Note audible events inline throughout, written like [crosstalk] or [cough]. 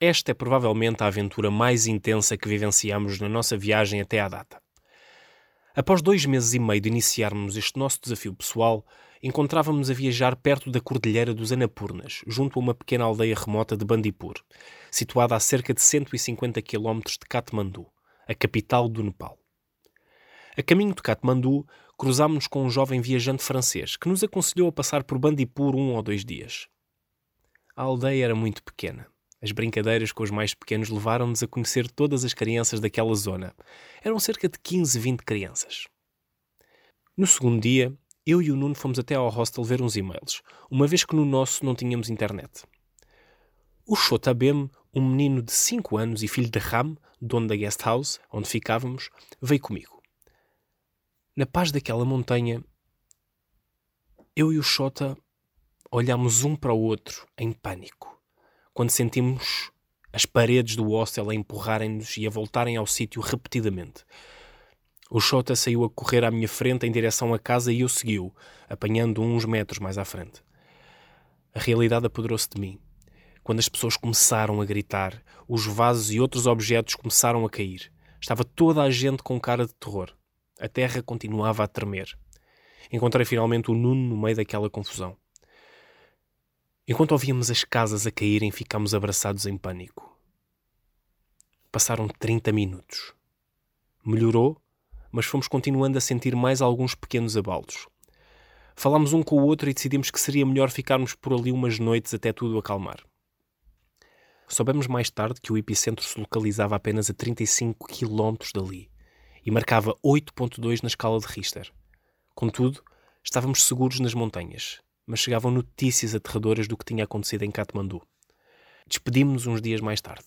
esta é provavelmente a aventura mais intensa que vivenciamos na nossa viagem até à data. Após dois meses e meio de iniciarmos este nosso desafio pessoal, encontrávamos a viajar perto da Cordilheira dos Anapurnas, junto a uma pequena aldeia remota de Bandipur, situada a cerca de 150 km de Katmandu, a capital do Nepal. A caminho de Katmandu, cruzámos-nos com um jovem viajante francês que nos aconselhou a passar por Bandipur um ou dois dias. A aldeia era muito pequena. As brincadeiras com os mais pequenos levaram-nos a conhecer todas as crianças daquela zona. Eram cerca de 15, 20 crianças. No segundo dia, eu e o Nuno fomos até ao hostel ver uns e-mails, uma vez que no nosso não tínhamos internet. O Shotabem, um menino de 5 anos e filho de Ram, dono da guest house, onde ficávamos, veio comigo. Na paz daquela montanha, eu e o Shota olhámos um para o outro em pânico quando sentimos as paredes do hostel a empurrarem-nos e a voltarem ao sítio repetidamente. O Xota saiu a correr à minha frente em direção à casa e eu segui-o, apanhando uns metros mais à frente. A realidade apoderou-se de mim. Quando as pessoas começaram a gritar, os vasos e outros objetos começaram a cair. Estava toda a gente com cara de terror. A terra continuava a tremer. Encontrei finalmente o Nuno no meio daquela confusão. Enquanto ouvíamos as casas a caírem, ficámos abraçados em pânico. Passaram 30 minutos. Melhorou, mas fomos continuando a sentir mais alguns pequenos abalos. Falámos um com o outro e decidimos que seria melhor ficarmos por ali umas noites até tudo acalmar. Soubemos mais tarde que o epicentro se localizava apenas a 35 km dali e marcava 8.2 na escala de Richter. Contudo, estávamos seguros nas montanhas mas chegavam notícias aterradoras do que tinha acontecido em Katmandu. Despedimos-nos uns dias mais tarde.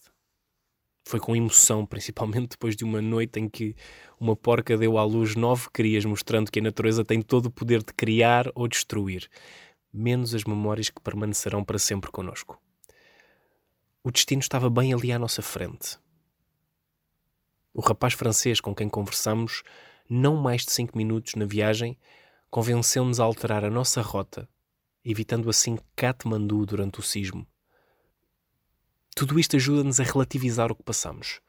Foi com emoção, [laughs] principalmente depois de uma noite em que uma porca deu à luz nove crias, mostrando que a natureza tem todo o poder de criar ou destruir, menos as memórias que permanecerão para sempre conosco. O destino estava bem ali à nossa frente. O rapaz francês com quem conversamos, não mais de cinco minutos na viagem, convenceu-nos a alterar a nossa rota evitando assim Katmandu durante o sismo. Tudo isto ajuda-nos a relativizar o que passamos.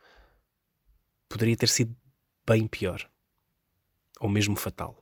Poderia ter sido bem pior, ou mesmo fatal.